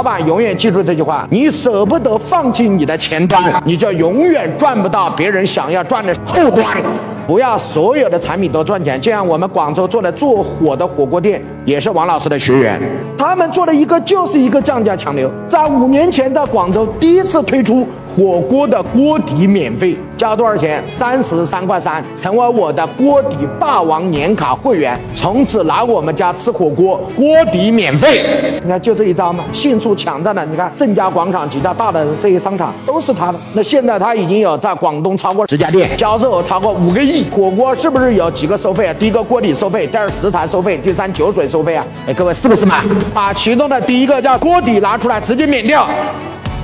老板永远记住这句话：你舍不得放弃你的前端，你就永远赚不到别人想要赚的后端。不要所有的产品都赚钱，就像我们广州做的做火的火锅店，也是王老师的学员，他们做的一个就是一个降价强流，在五年前在广州第一次推出。火锅的锅底免费，交多少钱？三十三块三，成为我的锅底霸王年卡会员，从此来我们家吃火锅，锅底免费。你看就这一招嘛，迅速抢占了。你看正佳广场几家大的这些商场都是他的。那现在他已经有在广东超过十家店，销售额超过五个亿。火锅是不是有几个收费啊？第一个锅底收费，第二食材收费，第三酒水收费啊？哎，各位是不是嘛？把其中的第一个叫锅底拿出来，直接免掉。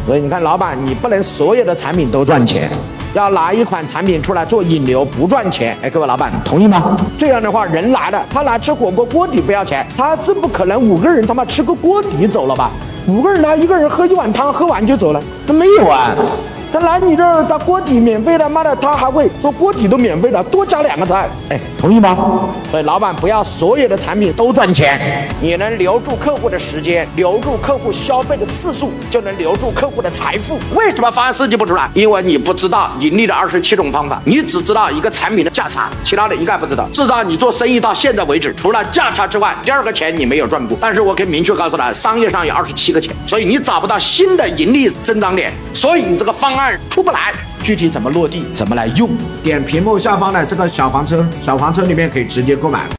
所以你看，老板，你不能所有的产品都赚钱，要拿一款产品出来做引流，不赚钱。哎，各位老板，同意吗？这样的话，人来了，他来吃火锅，锅底不要钱，他这不可能五个人他妈吃个锅底走了吧？五个人来，一个人喝一碗汤，喝完就走了，那没有啊。他来你这儿，他锅底免费的，妈的，他还会说锅底都免费的，多加两个菜，哎，同意吗？所以老板不要所有的产品都赚钱，你能留住客户的时间，留住客户消费的次数，就能留住客户的财富。为什么方案设计不出来？因为你不知道盈利的二十七种方法，你只知道一个产品的价差，其他的一概不知道。至少你做生意到现在为止，除了价差之外，第二个钱你没有赚过。但是我可以明确告诉他，商业上有二十七个钱，所以你找不到新的盈利增长点，所以你这个方。案出不来，具体怎么落地，怎么来用？点屏幕下方的这个小黄车，小黄车里面可以直接购买。